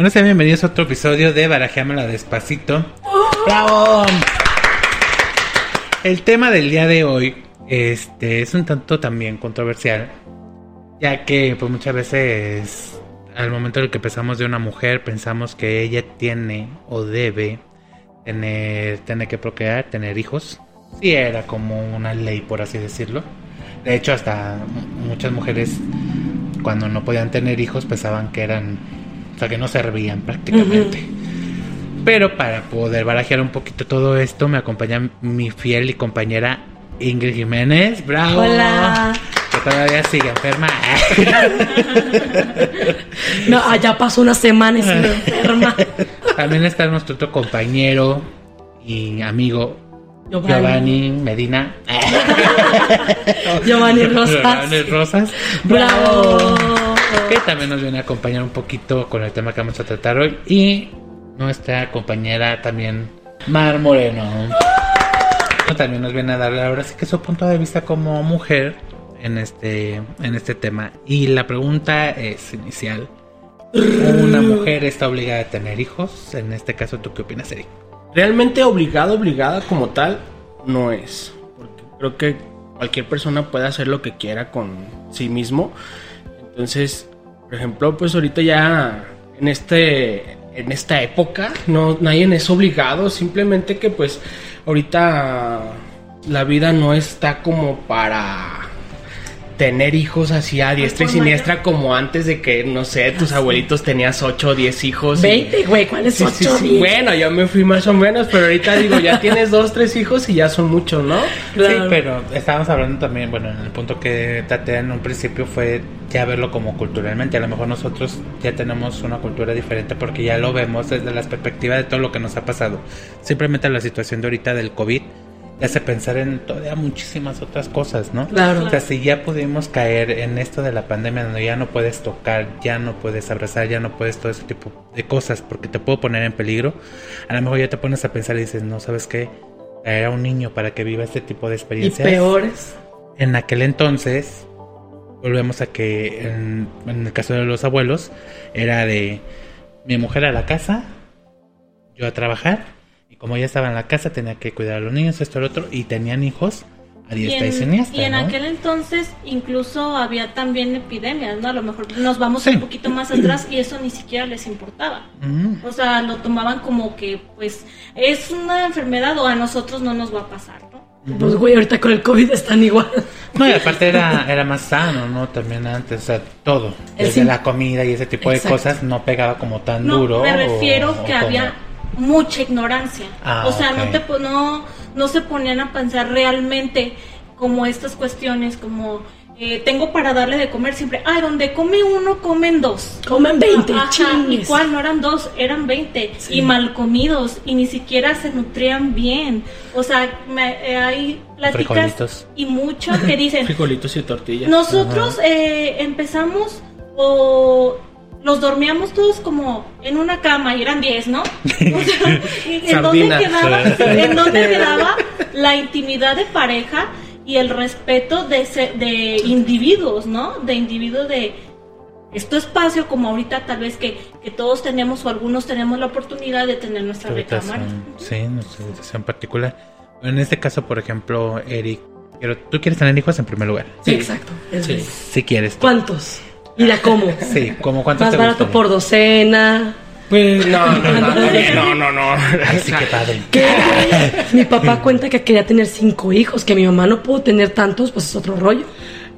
Bueno, sean bienvenidos a otro episodio de Barajeámela Despacito. ¡Bravo! El tema del día de hoy este, es un tanto también controversial, ya que pues muchas veces al momento en el que pensamos de una mujer pensamos que ella tiene o debe tener, tener que procrear, tener hijos. Sí era como una ley, por así decirlo. De hecho, hasta muchas mujeres cuando no podían tener hijos pensaban que eran, sea, que no servían prácticamente. Pero para poder barajear un poquito todo esto, me acompaña mi fiel y compañera Ingrid Jiménez. ¡Bravo! Hola. Que todavía sigue enferma. No, ah, ya pasó una semana y sigo enferma. También está nuestro otro compañero y amigo Giovanni. Giovanni Medina. Giovanni Rosas. Giovanni Rosas. Bravo. Que también nos viene a acompañar un poquito con el tema que vamos a tratar hoy. Y nuestra compañera también, Mar Moreno. También nos viene a dar ahora sí que su punto de vista como mujer en este, en este tema. Y la pregunta es inicial. ¿Una mujer está obligada a tener hijos? En este caso, ¿tú qué opinas, Eric? Realmente obligado, obligada como tal, no es. Porque creo que cualquier persona puede hacer lo que quiera con sí mismo. Entonces, por ejemplo, pues ahorita ya en este en esta época no nadie es obligado, simplemente que pues ahorita la vida no está como para tener hijos así a diestra y siniestra como antes de que, no sé, tus abuelitos tenías 8 o 10 hijos. y- 20, güey, ¿cuál es Sí, sí, 8? sí. Bueno, yo me fui más o menos, pero ahorita digo, ya tienes dos, tres hijos y ya son muchos, ¿no? Claro. Sí, pero estábamos hablando también, bueno, en el punto que traté en un principio fue ya verlo como culturalmente. A lo mejor nosotros ya tenemos una cultura diferente porque ya lo vemos desde la perspectiva de todo lo que nos ha pasado. Simplemente la situación de ahorita del COVID te hace pensar en todavía muchísimas otras cosas, ¿no? Claro. O sea, si ya pudimos caer en esto de la pandemia donde ya no puedes tocar, ya no puedes abrazar, ya no puedes todo ese tipo de cosas porque te puedo poner en peligro, a lo mejor ya te pones a pensar y dices, no, ¿sabes qué? Traer a un niño para que viva este tipo de Y experiencias. peores. En aquel entonces, volvemos a que en, en el caso de los abuelos, era de mi mujer a la casa, yo a trabajar, y como ya estaba en la casa tenía que cuidar a los niños, esto, lo otro, y tenían hijos a Y diestra y, en, siniestra. y en ¿no? aquel entonces incluso había también epidemias, ¿no? A lo mejor nos vamos Sí. un poquito más atrás y eso ni siquiera les importaba. Ujú. O sea, lo tomaban como que, pues, es una enfermedad o a nosotros no nos va a pasar, ¿no? Pues, güey, ahorita con el COVID están igual. No, y aparte era, era más sano, ¿no? También antes, o sea, todo. Desde la comida y ese tipo Exacto. de cosas no pegaba como tan No, duro. me refiero o que había mucha ignorancia. Ah, o sea, no te po- no, no se ponían a pensar realmente como estas cuestiones, como eh, tengo para darle de comer siempre. Ay, donde come uno, comen dos. Comen 20, Ajá, chingues. ¿Y cuál? No eran dos, eran 20. Sí. Y mal comidos. Y ni siquiera se nutrían bien. O sea, me- eh, hay pláticas Frijolitos. y mucho que dicen, Frijolitos y tortillas. nosotros eh, empezamos o los dormíamos todos como en una cama y eran 10, ¿no? O sea, ¿en dónde, quedaba, ¿En dónde quedaba la intimidad de pareja y el respeto de, se- de individuos, ¿no? De individuos de este espacio como ahorita tal vez que, que todos tenemos o algunos tenemos la oportunidad de tener nuestra recámara. sí, nuestra situación particular. En este caso, por ejemplo, Eric, quiero, tú quieres tener hijos en primer lugar. Sí, exacto. Sí. Si quieres. tú. ¿Cuántos? ¿Y la cómo? Sí, como cuántos Más te barato gustan? por docena. Pues no, no, no, no, no, no. Ay, sí, qué padre. ¿Qué? Mi papá cuenta que quería tener cinco hijos, que mi mamá no pudo tener tantos, pues es otro rollo.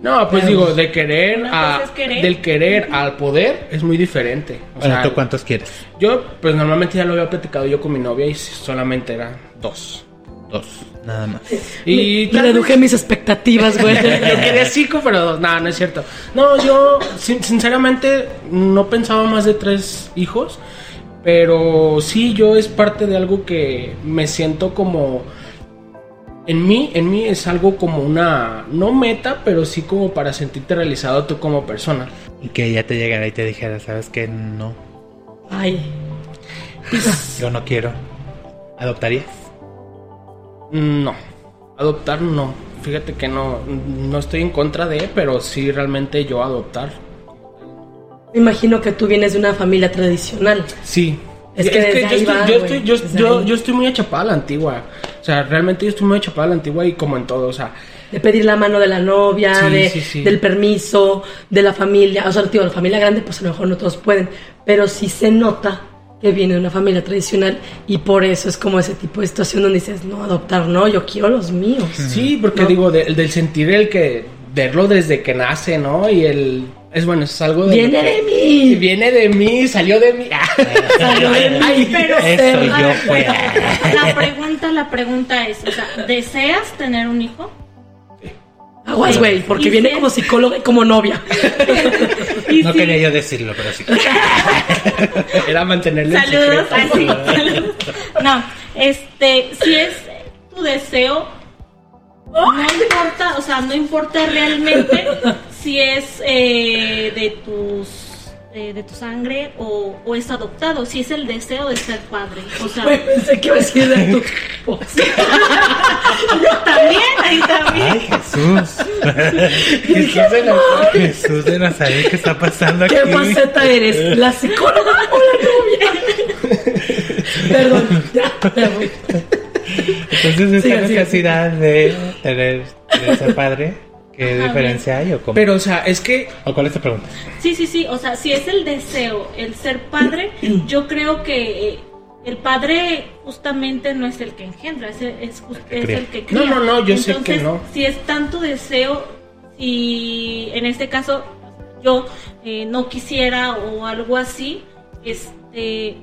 No, pues digo, de querer Una a cosa es querer. del querer al poder es muy diferente. O Bueno, sea, ¿tú cuántos quieres? yo pues normalmente ya lo había platicado yo con mi novia y solamente eran dos. Dos, nada más. Y reduje mis expectativas, güey. Yo quería cinco, pero dos. No, no es cierto. No, yo sin- sinceramente no pensaba más de tres hijos. Pero sí, yo es parte de algo que me siento como... En mí, en mí es algo como una... No meta, pero sí como para sentirte realizado tú como persona. Y que ella te llegara y te dijera, ¿sabes qué? No, Ay. yo no quiero. ¿Adoptarías? No. Adoptar no. Fíjate que no, no estoy en contra de, pero sí realmente yo adoptar. Me imagino que tú vienes de una familia tradicional. Sí. Es que yo, estoy, va, yo, estoy, yo, desde yo- ahí. yo estoy muy achapada a la antigua. O sea, realmente yo estoy muy achapada a la antigua y como en todo, o sea, De pedir la mano de la novia, Sí, de, sí, sí. del permiso, de la familia. O sea, tío, la familia grande, pues a lo mejor no todos pueden. Pero sí se nota que viene de una familia tradicional y por eso es como ese tipo de situación donde dices, no, adoptar, no, yo quiero los míos. sí, porque ¿No? digo, de- del sentir el que verlo desde que nace, ¿no? Y el es bueno, es algo de Viene de mí. Viene de mí, salió de mí. Salió de mí. Pero Eso a yo fue. la pregunta, la pregunta es, o sea, ¿deseas tener un hijo? Aguas, güey, porque viene si- como psicóloga y como novia. Y No si- quería yo decirlo, pero sí. Era mantenerle en Saludos, secreto. ay, sí, saludos. No, este, si es tu deseo, no importa, o sea, no importa realmente si es eh, de tus eh, de tu sangre o, o es adoptado, si es el deseo de ser padre, o sea, pensé que iba a decir de tu esposa. también, ahí también. Ay, Jesús. Jesús de la- Jesús de Nazaret, ¿qué está pasando aquí? ¿Qué faceta eres? ¿La psicóloga o la novia? Perdón, ya, ya voy. Entonces, esta siga, necesidad de tener, de ser padre, ¿qué Ajá, diferencia hay o cómo? Pero, o sea, es que ¿O cuál es tu pregunta? Sí, sí, sí, o sea, si es el deseo, el ser padre, yo creo que eh, el padre justamente no es el que engendra, es el, es es el que cría. No, no, no, yo sé Entonces, que no. Si es tanto deseo, si en este caso yo eh, no quisiera o algo así, este...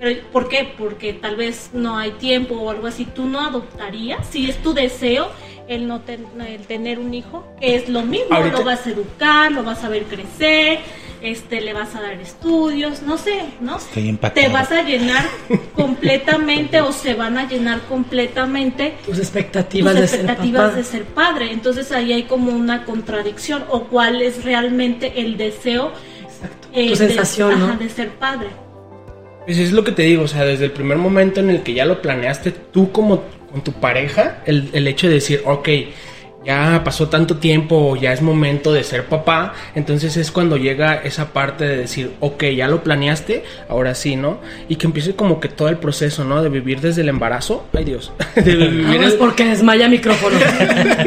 Pero, ¿Por qué? Porque tal vez no hay tiempo o algo así. ¿Tú no adoptarías? Si es tu deseo el no ten- el tener un hijo, que es lo mismo, Ahorita- lo vas a educar, lo vas a ver crecer, este, le vas a dar estudios, no sé, ¿no? Estoy impactado. Te vas a llenar completamente o se van a llenar completamente Tus tus expectativas de ser expectativas papá. de ser padre. Entonces ahí hay como una contradicción o cuál es realmente el deseo Exacto. eh, Tu de- sensación, ajá, ¿no? de ser padre. Pues es lo que te digo, o sea, desde el primer momento en el que ya lo planeaste tú como con tu pareja, el, el hecho de decir, ok, ya pasó tanto tiempo, ya es momento de ser papá, entonces es cuando llega esa parte de decir, ok, ya lo planeaste, ahora sí, ¿no? Y que empiece como que todo el proceso, ¿no? De vivir desde el embarazo, ay Dios, de vivir, Aguas porque desmaya micrófono.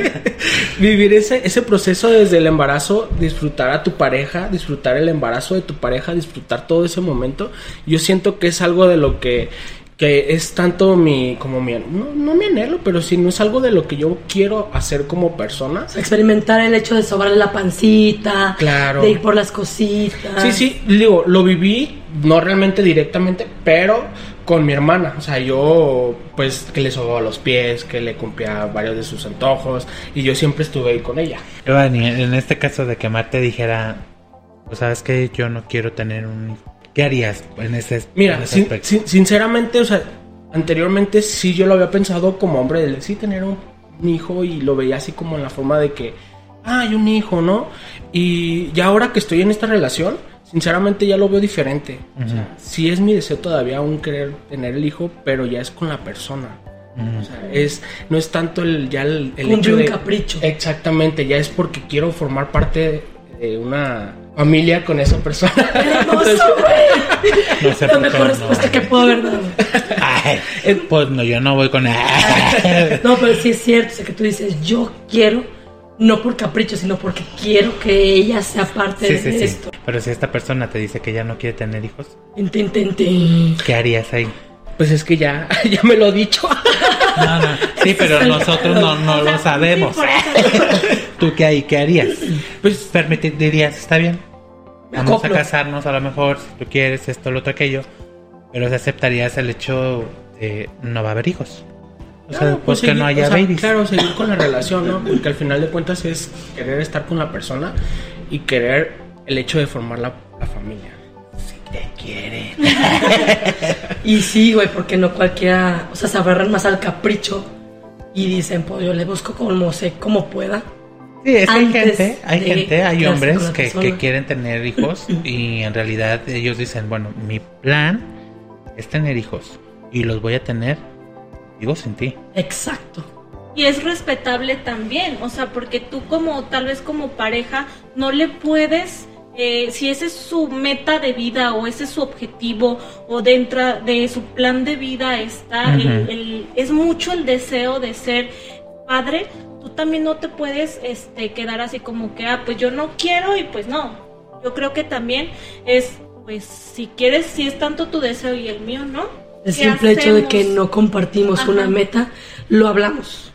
vivir ese, ese proceso desde el embarazo, disfrutar a tu pareja, disfrutar el embarazo de tu pareja, disfrutar todo ese momento. Yo siento que es algo de lo que, que es tanto mi, como mi, no, no mi anhelo, pero sí, no es algo de lo que yo quiero hacer como persona. Experimentar el hecho de sobarle la pancita. Claro. De ir por las cositas. Sí, sí, digo, lo viví, no realmente directamente, pero con mi hermana. O sea, yo, pues, que le sobaba los pies, que le cumplía varios de sus antojos, y yo siempre estuve ahí con ella. En este caso de que Marte dijera, pues sabes que yo no quiero tener un... ¿Qué harías en ese, Mira, en ese sin- aspecto? sin- sinceramente, o sea, anteriormente sí yo lo había pensado como hombre, de sí tener un, un hijo y lo veía así como en la forma de que, ah, hay un hijo, ¿no? Y ya ahora que estoy en esta relación, sinceramente ya lo veo diferente. O sea, sí es mi deseo todavía aún querer tener el hijo, pero ya es con la persona. O sea, es, no es tanto el, ya el, el Cumple hecho un de... capricho. Exactamente, ya es porque quiero formar parte de una familia con esa persona. Hermoso, Entonces, güey. No sé La mejor no. respuesta que puedo haber dado. Ay, pues no, yo no voy con... No, pero sí es cierto, o sea, que tú dices, yo quiero, no por capricho, sino porque quiero que ella sea parte Sí, de sí, sí. esto. Pero si esta persona te dice que ya no quiere tener hijos. ¿qué harías ahí? Pues es que ya, ya me lo he dicho. No, no. Sí, pero nosotros no, no lo sabemos. ¿Tú qué hay? ¿Qué harías? Pues Permitir, dirías, está bien. Vamos a casarnos a lo mejor, si tú quieres esto, lo otro, aquello. Pero aceptarías el hecho de no va a haber hijos. O sea, pues que no haya o sea, babies. Claro, seguir con la relación, ¿no? Porque al final de cuentas es querer estar con la persona y querer el hecho de formar la, la familia. Te quiere. Y sí, güey, porque no cualquiera, o sea, se aferran más al capricho y dicen, pues yo le busco como sé, como pueda. Sí, es que hay gente, hay gente, hay hombres que, que quieren tener hijos y en realidad ellos dicen, bueno, mi plan es tener hijos y los voy a tener, digo, sin ti. Exacto. Y es respetable también, o sea, porque tú como tal vez como pareja no le puedes eh, si ese es su meta de vida o ese es su objetivo o dentro de su plan de vida está, el- el- es mucho el deseo de ser padre, tú también no te puedes este, quedar así como que, ah, pues yo no quiero y pues no. Yo creo que también es, pues si quieres, si es tanto tu deseo y el mío, ¿no? El ¿Qué simple hecho de que no compartimos Ajá. una meta, lo hablamos.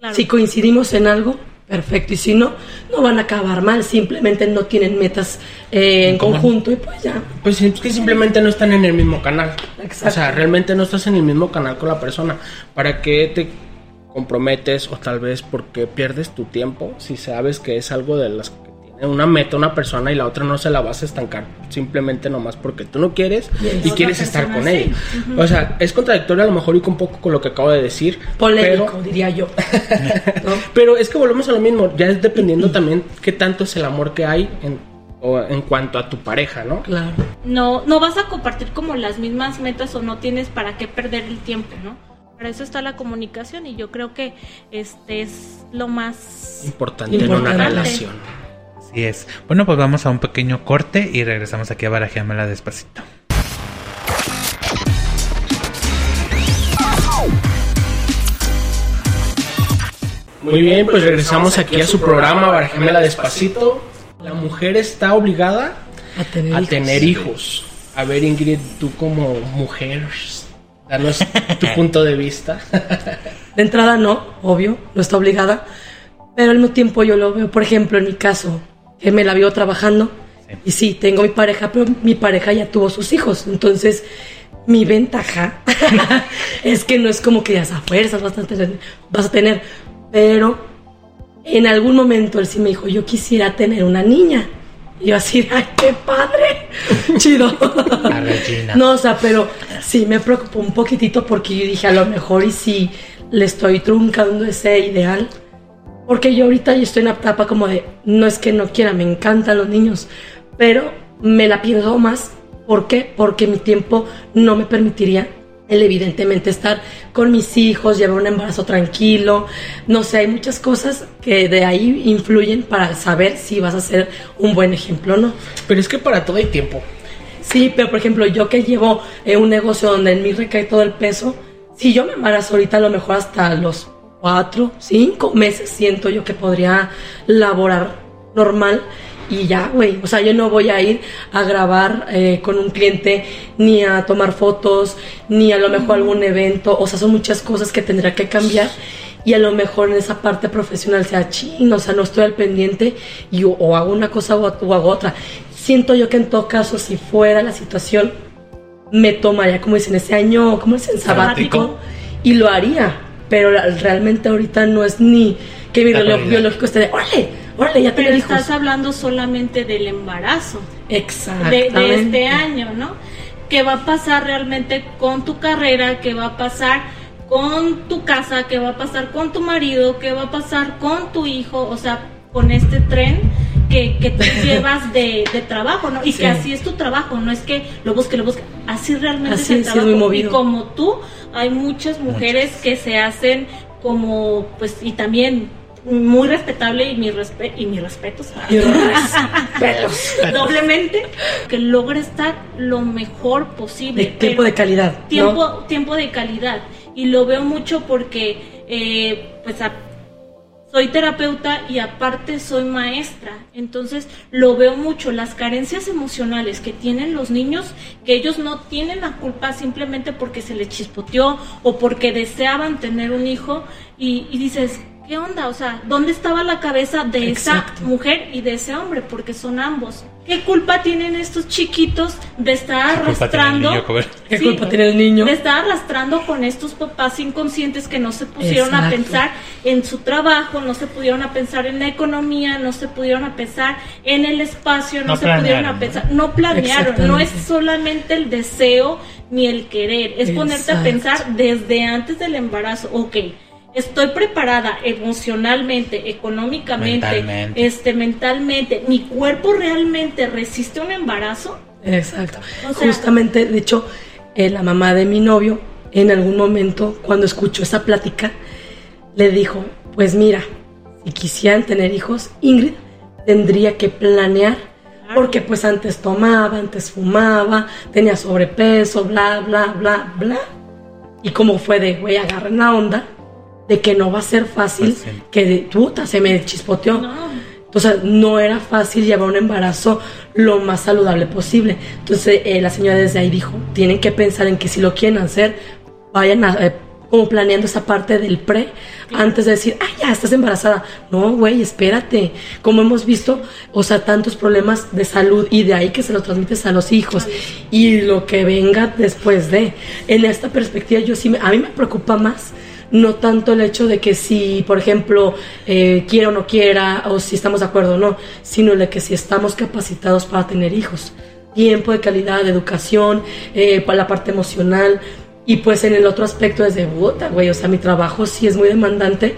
Claro. Si coincidimos en algo, perfecto. Y si no, no van a acabar mal. Simplemente no tienen metas eh, en conjunto y pues ya. Pues es que simplemente no están en el mismo canal. Exacto. O sea, realmente no estás en el mismo canal con la persona. ¿Para qué te comprometes o tal vez porque pierdes tu tiempo si sabes que es algo de las una meta una persona y la otra no se la vas a estancar simplemente nomás porque tú no quieres y quieres estar con sí. ella? O sea, es contradictorio a lo mejor y un poco con lo que acabo de decir. Polémico, pero- diría yo. ¿No? pero es que volvemos a lo mismo, ya es dependiendo también qué tanto es el amor que hay en, o en cuanto a tu pareja, ¿no? Claro. no, no vas a compartir como las mismas metas o no tienes para qué perder el tiempo, ¿no? Para eso está la comunicación y yo creo que este es lo más Importante, en una Importante. relación. Así es. Bueno, pues vamos a un pequeño corte y regresamos aquí a Barajeamela despacito. Muy bien, pues regresamos aquí a su programa Barajémela Despacito. La mujer está obligada A tener a hijos. tener hijos. A ver, Ingrid, tú como mujer, danos tu punto de vista. De entrada no, obvio, no está obligada, pero al mismo tiempo yo lo veo, por ejemplo, en mi caso, me la vio trabajando Sí. y sí, tengo mi pareja, pero mi pareja ya tuvo sus hijos, entonces mi ventaja es que no es como que ya a fuerzas vas a tener, vas a tener, pero en algún momento él sí me dijo, yo quisiera tener una niña. Y yo así, ay, qué padre, chido. No, o sea, pero sí me preocupó un poquitito porque yo dije, a lo mejor y si le estoy truncando ese ideal. Porque yo ahorita yo estoy en una etapa como de, no es que no quiera, me encantan los niños, pero me la pienso más. ¿Por qué? Porque mi tiempo no me permitiría el evidentemente estar con mis hijos, llevar un embarazo tranquilo. No sé, hay muchas cosas que de ahí influyen para saber si vas a ser un buen ejemplo o no. Pero es que para todo hay tiempo. Sí, pero por ejemplo, yo que llevo eh, un negocio donde en mí recae todo el peso, si yo me embarazo ahorita, a lo mejor hasta los cuatro, cinco meses siento yo que podría laborar normal y ya, güey. O sea, yo no voy a ir a grabar eh, con un cliente, ni a tomar fotos, ni a lo mejor algún evento. O sea, son muchas cosas que tendría que cambiar. Y a lo mejor en esa parte profesional sea chino, o sea, no estoy al pendiente y o, o hago una cosa o, o hago otra. Siento yo que en todo caso, si fuera la situación, me tomaría, como dicen, ese año, como dicen, sabático, Sabático. y lo haría. Pero la- realmente ahorita no es ni que mi reloj biológico esté de, órale, órale, ya Pero hijos. estás hablando solamente del embarazo. de, Exactamente. de este año, ¿no? ¿Qué va a pasar realmente con tu carrera? ¿Qué va a pasar con tu casa? ¿Qué va a pasar con tu marido? ¿Qué va a pasar con tu hijo? O sea, con este tren que, que tú llevas de, de trabajo, ¿no? Y Sí. que así es tu trabajo, no es que lo busque, lo busque. Así realmente Así es el es trabajo. muy movido. Y como tú, hay muchas mujeres Muchas. que se hacen como, pues, y también muy respetable y mi, respe y mi respeto. Y respetos. doblemente que logra estar lo mejor posible De tiempo de calidad. ¿no? tiempo tiempo de calidad y lo veo mucho porque eh, pues a- soy terapeuta y aparte soy maestra. Entonces lo veo mucho las carencias emocionales que tienen los niños que ellos no tienen la culpa simplemente porque se les chispoteó o porque deseaban tener un hijo y, y dices ¿Qué onda? O sea, ¿dónde estaba la cabeza de Exacto. esa mujer y de ese hombre? Porque son ambos. ¿Qué culpa tienen estos chiquitos de estar ¿Qué culpa tiene el arrastrando? niño? ¿Qué culpa tiene el niño? De estar arrastrando con estos papás inconscientes que no se pusieron a pensar en su trabajo, no se pudieron a pensar en la economía, no se pudieron a pensar en el espacio, no, No se pudieron a pensar, no planearon, no es solamente el deseo ni el querer, es ponerte a pensar desde antes del embarazo, ok. Estoy preparada emocionalmente, económicamente, Mentalmente. este, mentalmente. ¿Mi cuerpo realmente resiste un embarazo? Exacto. O sea- Justamente, de hecho, eh, la mamá de mi novio, en algún momento, cuando escuchó esa plática, le dijo, pues mira, si quisieran tener hijos, Ingrid tendría que planear Porque pues antes tomaba, antes fumaba, tenía sobrepeso, bla, bla, bla, bla. Y como fue de, güey, agarren la onda de que no va a ser fácil, Pues que de puta se me chispoteó. No. Entonces no era fácil llevar un embarazo lo más saludable posible. Entonces eh, la señora desde ahí dijo, tienen que pensar en que si lo quieren hacer, vayan a, eh, como planeando esa parte del pre antes de decir, ah, ya estás embarazada. No, güey, espérate. Como hemos visto, o sea, tantos problemas de salud y de ahí que se los transmites a los hijos y lo que venga después de. En esta perspectiva, yo sí, me- a mí me preocupa más no tanto el hecho de que si, por ejemplo, eh, quiera o no quiera, o si estamos de acuerdo o no, sino el de que si estamos capacitados para tener hijos. Tiempo de calidad, de educación, eh, para la parte emocional. Y pues en el otro aspecto es de güey. O sea, mi trabajo sí es muy demandante.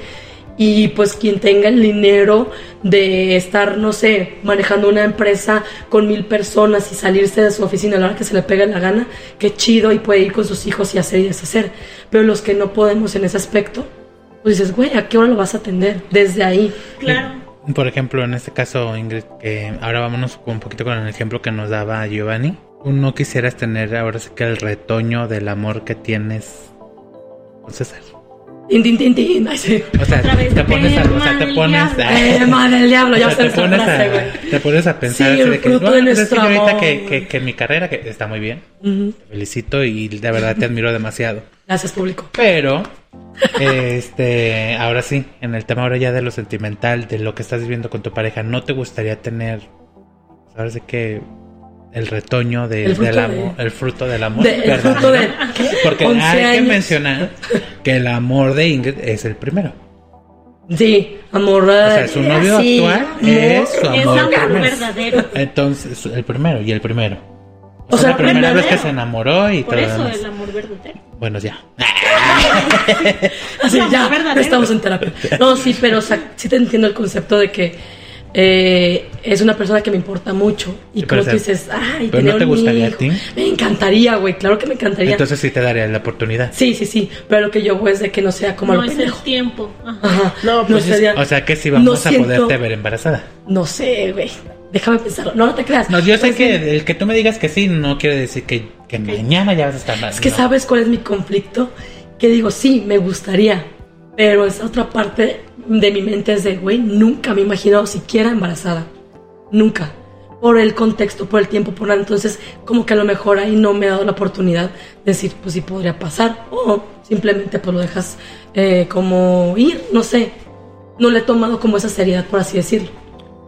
Y pues quien tenga el dinero de estar, no sé, manejando una empresa con mil personas y salirse de su oficina a la hora que se le pegue la gana, qué chido y puede ir con sus hijos y hacer y deshacer. Pero los que no podemos en ese aspecto, pues dices, güey, ¿a qué hora lo vas a atender? Desde ahí. Claro. Por ejemplo, en este caso, Ingrid, que ahora vámonos un poquito con el ejemplo que nos daba Giovanni. Tú no quisieras tener ahora sí que el retoño del amor que tienes con César. Tin, tin, tin, tin. Ay, sí. O sea, te pones a, o sea, te pones diablo. Eh, madre del diablo, ya o sea, usted te pones, frase, a, te pones a pensar Sí, así el de que, fruto "No, de pues es nuestro que ahorita amor". que, que, que mi carrera que está muy bien, te felicito y de verdad te admiro demasiado. Gracias, público. Pero, este, ahora sí, en el tema ahora ya de lo sentimental, de lo que estás viviendo con tu pareja, ¿no te gustaría tener, pues, ahora sí que, el retoño de- El fruto del de- amor, el fruto del amor? De- el ¿verdad? fruto de- ¿qué? Porque 11 hay que mencionar que el amor de Ingrid es el primero. Sí, amor. O sea, su novio sí, actual amor. es su Es amor. amor primero. verdadero. Entonces, el primero y el primero. O, O sea, sea, la primera vez que se enamoró y Por todo eso demás. el amor verdadero. Bueno, ya. Así, No, ya, verdadero. estamos en terapia. No, sí, pero o sea, sí te entiendo el concepto de que eh, es una persona que me importa mucho. Y Sí, como tú dices, ay, ¿pero tener no te un gustaría a hijo". ti? Me encantaría, güey, claro que me encantaría. Entonces sí te daría la oportunidad. sí, sí, sí, pero lo que yo voy es de que no sea como no lo es el tiempo. Ajá. Ajá, No, no, pues es- sería, O sea que si vamos No a siento- poderte ver embarazada. no sé, güey. Déjame pensarlo. No, no te creas. No, yo sé Pues, que el que tú me digas que sí no quiere decir que, que mañana ya vas a estar mal. Es que no. sabes cuál es mi conflicto, que digo, sí, me gustaría, pero esa otra parte de mi mente es de, güey, nunca me he imaginado siquiera embarazada, nunca, por el contexto, por el tiempo, por nada, entonces como que a lo mejor ahí no me he dado la oportunidad de decir, pues sí podría pasar, o simplemente pues lo dejas eh, como ir, no sé, no le he tomado como esa seriedad, por así decirlo,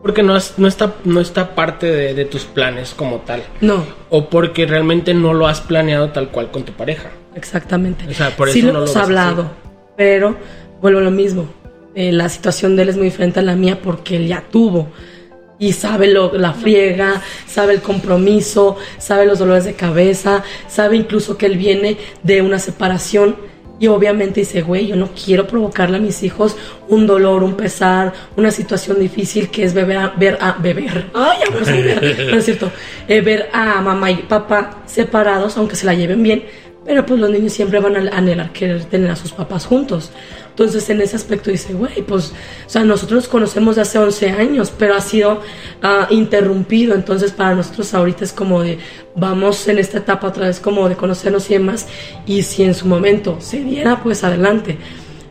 Porque no, es- no, está, no está parte de, de tus planes como tal. no. O porque realmente no lo has planeado tal cual con tu pareja. Exactamente. O sea, por sí eso lo no lo hemos hablado, pero vuelvo a lo mismo. Eh, la situación de él es muy diferente a la mía porque él ya tuvo y sabe lo, la friega, sabe el compromiso, sabe los dolores de cabeza, sabe incluso que él viene de una separación y obviamente dice, güey, yo no quiero provocarle a mis hijos un dolor, un pesar, una situación difícil que es beber a, ver a beber. Ay. No es cierto. Eh, ver a mamá y papá separados, aunque se la lleven bien, pero pues los niños siempre van a anhelar querer tener a sus papás juntos. Entonces en ese aspecto dice, güey, pues, o sea, nosotros nos conocemos de hace 11 años, pero ha sido ah, interrumpido. Entonces para nosotros ahorita es como de, vamos en esta etapa otra vez como de conocernos y demás. Y si en su momento se diera, pues adelante.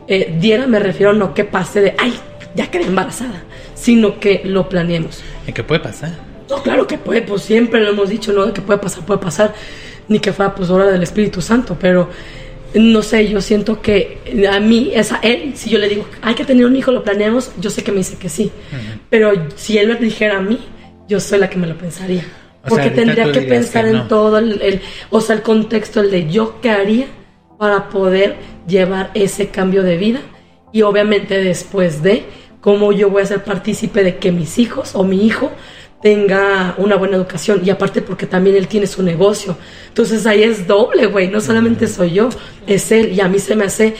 Eh, diera me refiero no que pase de, ay, ya quedé embarazada, sino que lo planeemos. ¿Y qué puede pasar? No, claro que puede, pues siempre lo hemos dicho, ¿no? De que puede pasar, puede pasar, ni que fuera pues obra del Espíritu Santo, pero no sé, yo siento que a mí, es a él, si yo le digo, hay que tener un hijo, lo planeamos, yo sé que me dice que sí, pero si él me dijera a mí, yo soy la que me lo pensaría. O Porque tendría que pensar que no. en todo el, el- o sea, el contexto, el de yo qué haría para poder llevar ese cambio de vida y obviamente después de cómo yo voy a ser partícipe de que mis hijos o mi hijo tenga una buena educación y aparte porque también él tiene su negocio. Entonces ahí es doble, güey, no solamente soy yo, es él y a mí se me hace,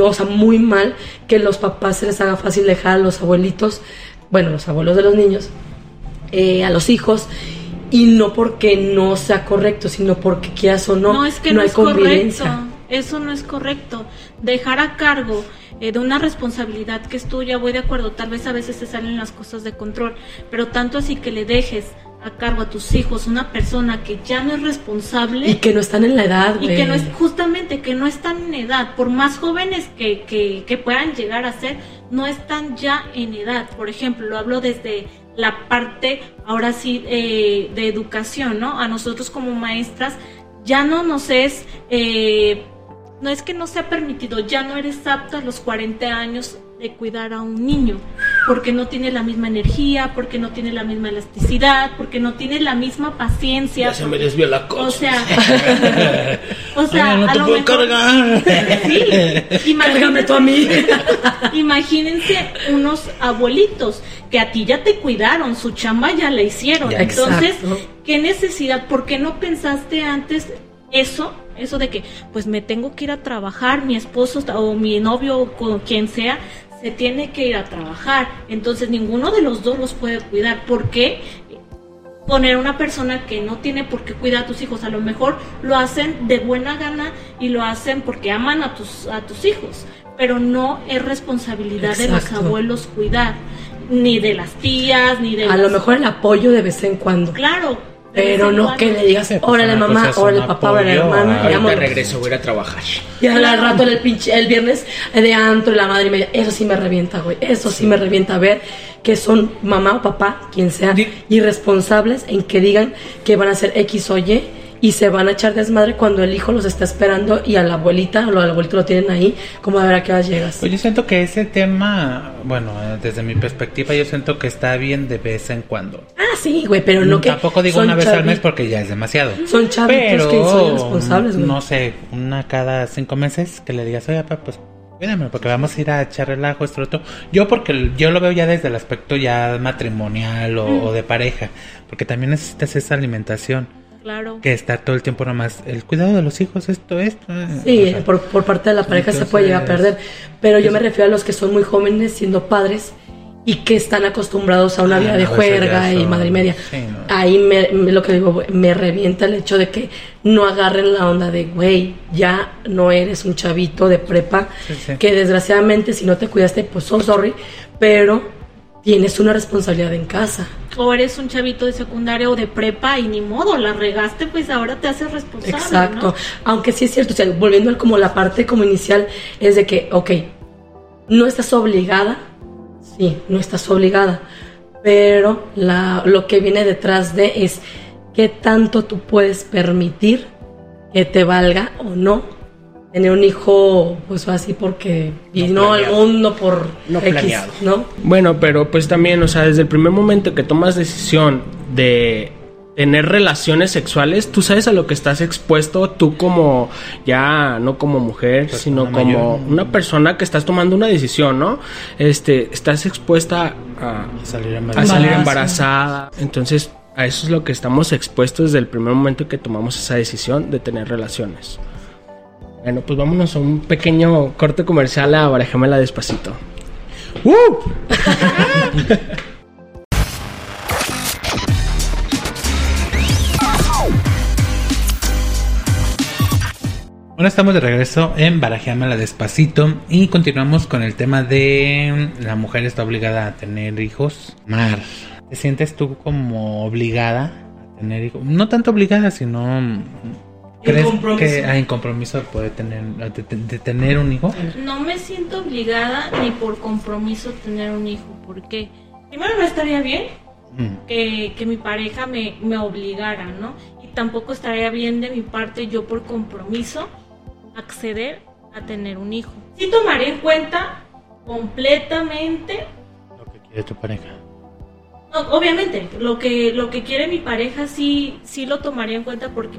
o sea, muy mal que los papás se les haga fácil dejar a los abuelitos, bueno, los abuelos de los niños, eh, a los hijos y no porque no sea correcto, sino porque quieras o no, No, es que no, hay es correcto. convivencia. Eso no es correcto. Dejar a cargo eh, de una responsabilidad que es tuya, voy de acuerdo, tal vez a veces te salen las cosas de control, pero tanto así que le dejes a cargo a tus hijos una persona que ya no es responsable Y que no están en la edad, y que no es justamente que no están en edad, por más jóvenes que, que, que puedan llegar a ser, no están ya en edad. Por ejemplo, lo hablo desde la parte, ahora sí, eh, de educación, ¿no? A nosotros como maestras ya no nos es, eh, no es que no sea permitido, ya no eres apta a los 40 años de cuidar a un niño, porque no tiene la misma energía, porque no tiene la misma elasticidad, porque no tiene la misma paciencia. Ya se me desvió la cosa. O sea, o sea, Ay, no a te lo puedo mejor- cargar. Sí, Cárgame tú a mí. Imagínense unos abuelitos que a ti ya te cuidaron, su chamba ya la hicieron. Ya, Entonces, exacto. ¿qué necesidad? ¿Por qué no pensaste antes eso? Eso de que, pues me tengo que ir a trabajar, mi esposo o mi novio o con quien sea, se tiene que ir a trabajar. Entonces, ninguno de los dos los puede cuidar. ¿Por qué? poner una persona que no tiene por qué cuidar a tus hijos. A lo mejor lo hacen de buena gana y lo hacen porque aman a tus, a tus hijos, pero no es responsabilidad de los abuelos cuidar, ni de las tías, ni de A lo mejor el apoyo de vez en cuando. Claro. Pero no que le digas, pues, órale una mamá, órale papá, órale hermana, Ahorita regreso, voy a ir a trabajar. Y al rato el pinche, el viernes de antro y la madre media, eso sí me revienta, güey, eso sí me revienta ver que son mamá o papá, quien sea, irresponsables en que digan que van a hacer X o Y y se van a echar desmadre cuando el hijo los está esperando y a la abuelita o al abuelito lo tienen ahí, como a ver a qué hora llegas. Pues yo siento que ese tema, bueno, desde mi perspectiva, yo siento que está bien de vez en cuando. Ah, sí, güey, pero no que Tampoco digo una vez al mes porque ya es demasiado. Son chavitos que son irresponsables, güey. no sé, una cada cinco meses que le digas, oye, papá, pues cuídame, porque vamos a ir a echar relajo, esto, otro. Yo porque yo lo veo ya desde el aspecto ya matrimonial o, o de pareja, porque también necesitas esa alimentación, Claro. que está todo el tiempo nomás, el cuidado de los hijos, esto, esto. eh, Sí, o sea, por, por parte de la pareja se puede llegar a perder. Pero yo me refiero a los que son muy jóvenes siendo padres y que están acostumbrados a una Ah, vida de juerga y son- madre y media. sí, no. Ahí me, me- lo que digo, me revienta el hecho de que no agarren la onda de, güey, ya no eres un chavito de prepa, Sí, sí. que desgraciadamente si no te cuidaste, pues so sorry, pero tienes una responsabilidad en casa. O eres un chavito de secundaria o de prepa y ni modo, la regaste, pues ahora te haces responsable. Exacto. ¿no? Aunque sí es cierto, o sea, volviendo al como la parte como inicial, es de que, ok, no estás obligada, sí, no estás obligada, pero la, lo que viene detrás de es qué tanto tú puedes permitir que te valga o no tener un hijo, pues así porque vino al planeado. mundo por No X, planeado. ¿no? Bueno, pero pues también, o sea, desde el primer momento que tomas decisión de tener relaciones sexuales, tú sabes a lo que estás expuesto, tú como ya no como mujer, Persona sino como mayor. una persona que estás tomando una decisión, ¿no? Este, estás expuesta a, salir a embarazada. salir Embarazo. embarazada. Entonces, a eso es lo que estamos expuestos desde el primer momento que tomamos esa decisión de tener relaciones. Bueno, pues vámonos a un pequeño corte comercial a Barajamela despacito. ¡Uh! Bueno, estamos de regreso en Barajeámala Despacito y continuamos con el tema de la mujer está obligada a tener hijos. Mar, ¿te sientes tú como obligada a tener hijos? No tanto obligada, sino... ¿Crees compromiso. que hay compromiso puede tener, de, tener un hijo? No me siento obligada ni por compromiso tener un hijo, porque primero no estaría bien Mm. que, que mi pareja me, me obligara, ¿no? Y tampoco estaría bien de mi parte yo por compromiso acceder a tener un hijo. Sí tomaré en cuenta completamente, Lo que quiere tu pareja. no, obviamente, lo que, lo que quiere mi pareja sí, sí lo tomaría en cuenta porque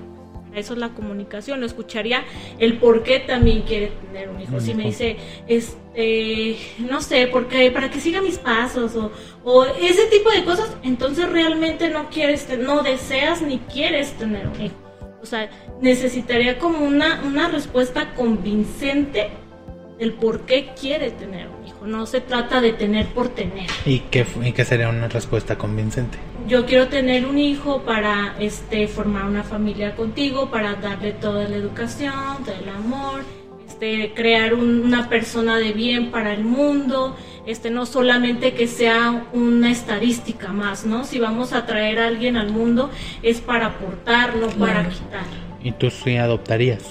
eso es la comunicación, lo escucharía el por qué también quiere tener un hijo. Un Si me dice, este, no sé, porque para que siga mis pasos o, o ese tipo de cosas, entonces realmente no quieres, no deseas ni quieres tener un hijo. O sea, necesitaría como una, una respuesta convincente del por qué quiere tener un hijo. No se trata de tener por tener. ¿Y qué, y qué sería una respuesta convincente? Yo quiero tener un hijo para este formar una familia contigo, para darle toda la educación, todo el amor, este, crear un- una persona de bien para el mundo, este, no solamente que sea una estadística más, ¿no? Si vamos a traer a alguien al mundo es para aportar, no para quitar. ¿Y tú sí adoptarías?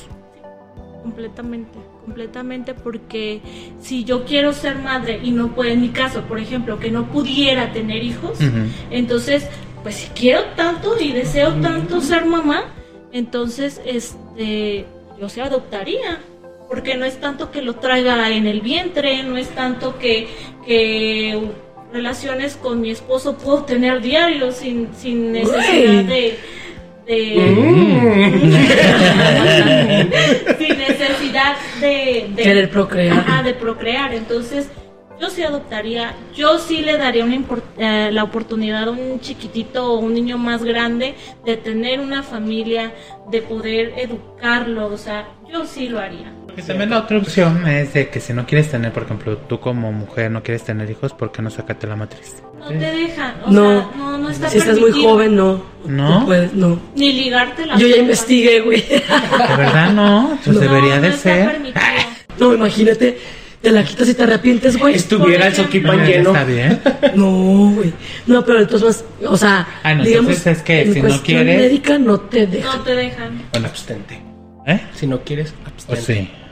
Completamente, completamente, porque si yo quiero ser madre y no puedo, en mi caso, por ejemplo, que no pudiera tener hijos, entonces, pues si quiero tanto y deseo tanto ser mamá, entonces, este, yo se adoptaría. Porque no es tanto que lo traiga en el vientre, no es tanto que, que relaciones con mi esposo puedo tener diario sin, sin necesidad de, de sin necesidad de, de Querer procrear. Ajá, de procrear. Entonces, yo sí adoptaría, yo sí le daría una eh, la oportunidad a un chiquitito o un niño más grande de tener una familia, de poder educarlo, o sea, yo sí lo haría. Y también la otra opción es de que si no quieres tener, por ejemplo, tú como mujer no quieres tener hijos, ¿por qué no sacate la matriz? No te dejan, o No. sea, no, no está Si estás muy joven, no. ¿No? No puedes, no. Ni ligarte la Yo ya investigué, güey. De verdad no, pues No, debería de ser. permitido. No, imagínate, te la quitas y te arrepientes, güey. Estuviera el. Soquipan lleno. Está bien. No, güey. No, pero entonces, o sea, Ah, no, digamos, entonces es que en si no quieres- médica no te dejan. No te dejan. Bueno, abstente. ¿Eh? Si no quieres, Pues abstente. sí.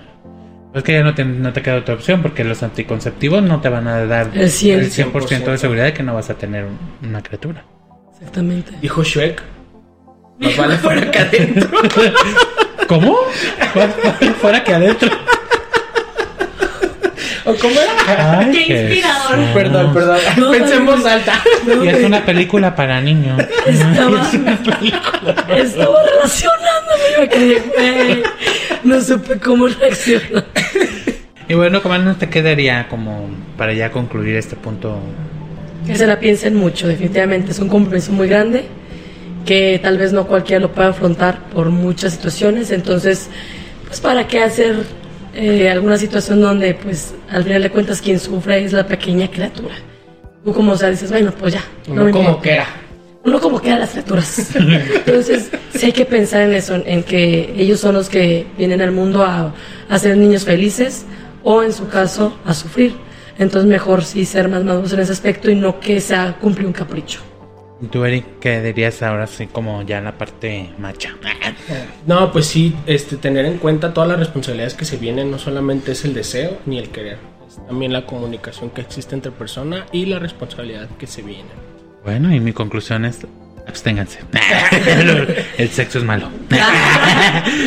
Es que ya no te, no te queda otra opción porque los anticonceptivos no te van a dar El 100. el 100% de seguridad de que no vas a tener un- una criatura. Exactamente. Dijo Shrek. Más vale fuera que adentro. ¿Cómo? Fuera que adentro. ¿O cómo era? Ay, Qué inspirador. Jesús. Perdón, perdón. No, Pensemos no. alta. No, Y es una película para niños. Estaba, estaba relacionándome y me quedé, güey. No supe cómo reaccionar. Y bueno, ¿cómo no te quedaría como para ya concluir este punto? Que se la piensen mucho, definitivamente. Es un compromiso muy grande que tal vez no cualquiera lo pueda afrontar por muchas situaciones. Entonces, pues, ¿para qué hacer eh, alguna situación donde, pues, al final de cuentas, quien sufre es la pequeña criatura? Tú, como o sea, dices, bueno, pues ya. no Uno me como importa. que era. uno como queda las criaturas. Entonces, sí hay que pensar en eso, en que ellos son los que vienen al mundo a, a ser niños felices o, en su caso, a sufrir. Entonces, mejor sí ser más maduros en ese aspecto y no que sea cumplir un capricho. ¿Y tú, Eric, qué dirías ahora sí como ya en la parte macha? No, pues sí, este, tener en cuenta todas las responsabilidades que se vienen, no solamente es el deseo ni el querer, es también la comunicación que existe entre persona y la responsabilidad que se viene. Bueno, y mi conclusión es absténganse. El sexo es malo.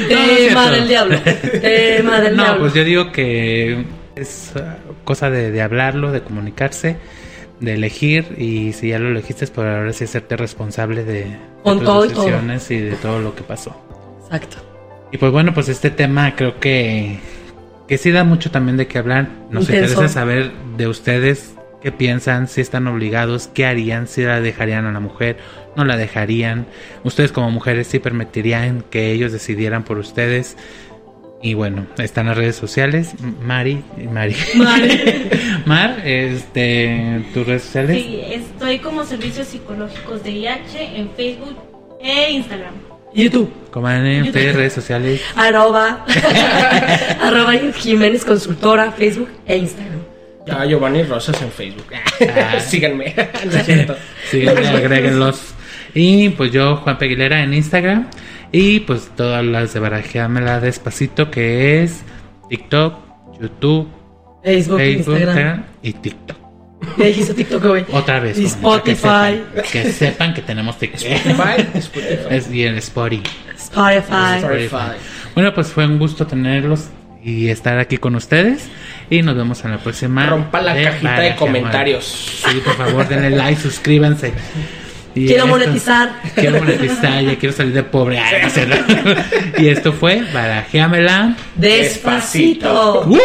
Tema del diablo. Tema del No, diablo. pues yo digo que es uh, cosa de, de hablarlo, de comunicarse, de elegir y si ya lo elegiste, pues ahora sí hacerte responsable de, de Con tus todo y todo. decisiones y de todo lo que pasó. Exacto. Y pues bueno, pues este tema creo que, que sí da mucho también de qué hablar. Nos Intenso. interesa saber de ustedes qué piensan, si están obligados, qué harían, si la dejarían a la mujer, no la dejarían. Ustedes como mujeres sí permitirían que ellos decidieran por ustedes. Y bueno, están las redes sociales. Mari, Mari. Mari. Mar, este, tus redes sociales. Sí, estoy como servicios psicológicos de IH en Facebook e Instagram. YouTube. Coman ustedes redes sociales. Arroba. arroba Jiménez Consultora, Facebook e Instagram. Ya Giovanni Rosas en Facebook. Ah. Síganme. No es cierto. Síganme, agréguenlos. Y pues yo, Juan Peguilera en Instagram. Y pues todas las de Barajeamela Despacito, que es TikTok, YouTube, Facebook, Facebook Instagram. Instagram y TikTok. Ya dijiste TikTok, güey. Otra vez. Y que Spotify. sepan, Que sepan, que tenemos TikTok. Spotify, Spotify. Es bien Spotify. Spotify. Spotify. Bueno, pues fue un gusto tenerlos y estar aquí con ustedes. Y nos vemos en la próxima. Rompa la de cajita de comentarios. Sí, por favor, denle like, suscríbanse. Y Quiero esto- monetizar. Quiero monetizar, ya quiero salir de pobre. Ay, no sé, ¿no? y esto fue Barajeamela. Despacito. ¡Woo!